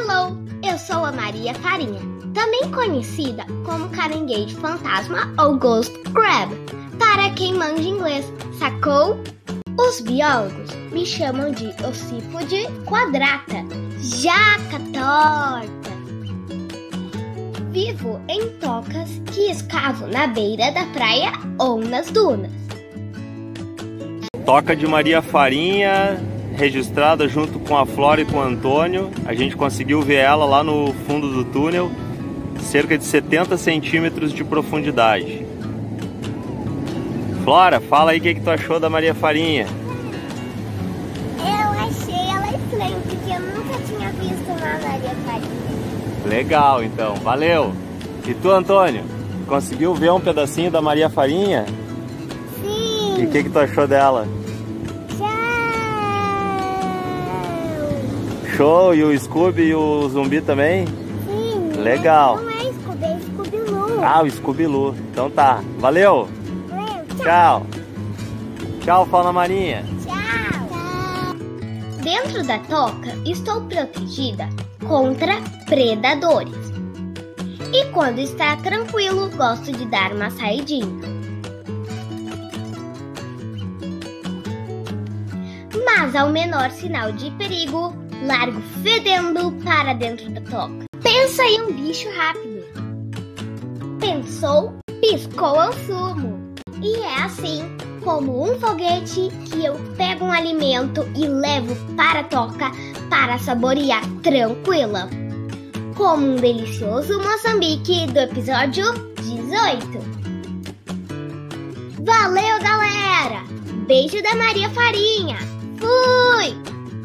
Hello, eu sou a Maria Farinha, também conhecida como caranguejo fantasma ou ghost crab, para quem manja inglês, sacou? Os biólogos me chamam de ossípode quadrata, jaca torta. Vivo em tocas que escavo na beira da praia ou nas dunas. Toca de Maria Farinha, registrada junto com a Flora e com o Antônio. A gente conseguiu ver ela lá no fundo do túnel, cerca de 70 centímetros de profundidade. Flora, fala aí o que, que tu achou da Maria Farinha. Eu achei ela estranha, porque eu nunca tinha visto uma Maria Farinha. Legal, então, valeu. E tu, Antônio, conseguiu ver um pedacinho da Maria Farinha? Sim. E o que, que tu achou dela? Show! E o Scooby e o Zumbi também? Sim. Legal. Não é Scooby, é Scooby-Loo. Ah, o Scooby-Loo. Então tá, valeu! Valeu, Tchau! Tchau, Fauna Marinha! Tchau. Dentro da toca estou protegida contra predadores. E quando está tranquilo, gosto de dar uma saidinha. Mas ao menor sinal de perigo, largo fedendo para dentro da toca. Pensa em um bicho rápido. Pensou, piscou ao sumo. E é assim como um foguete que eu pego um alimento e levo para a toca para saborear tranquila. Como um delicioso Moçambique do episódio 18. Valeu, galera! Beijo da Maria Farinha!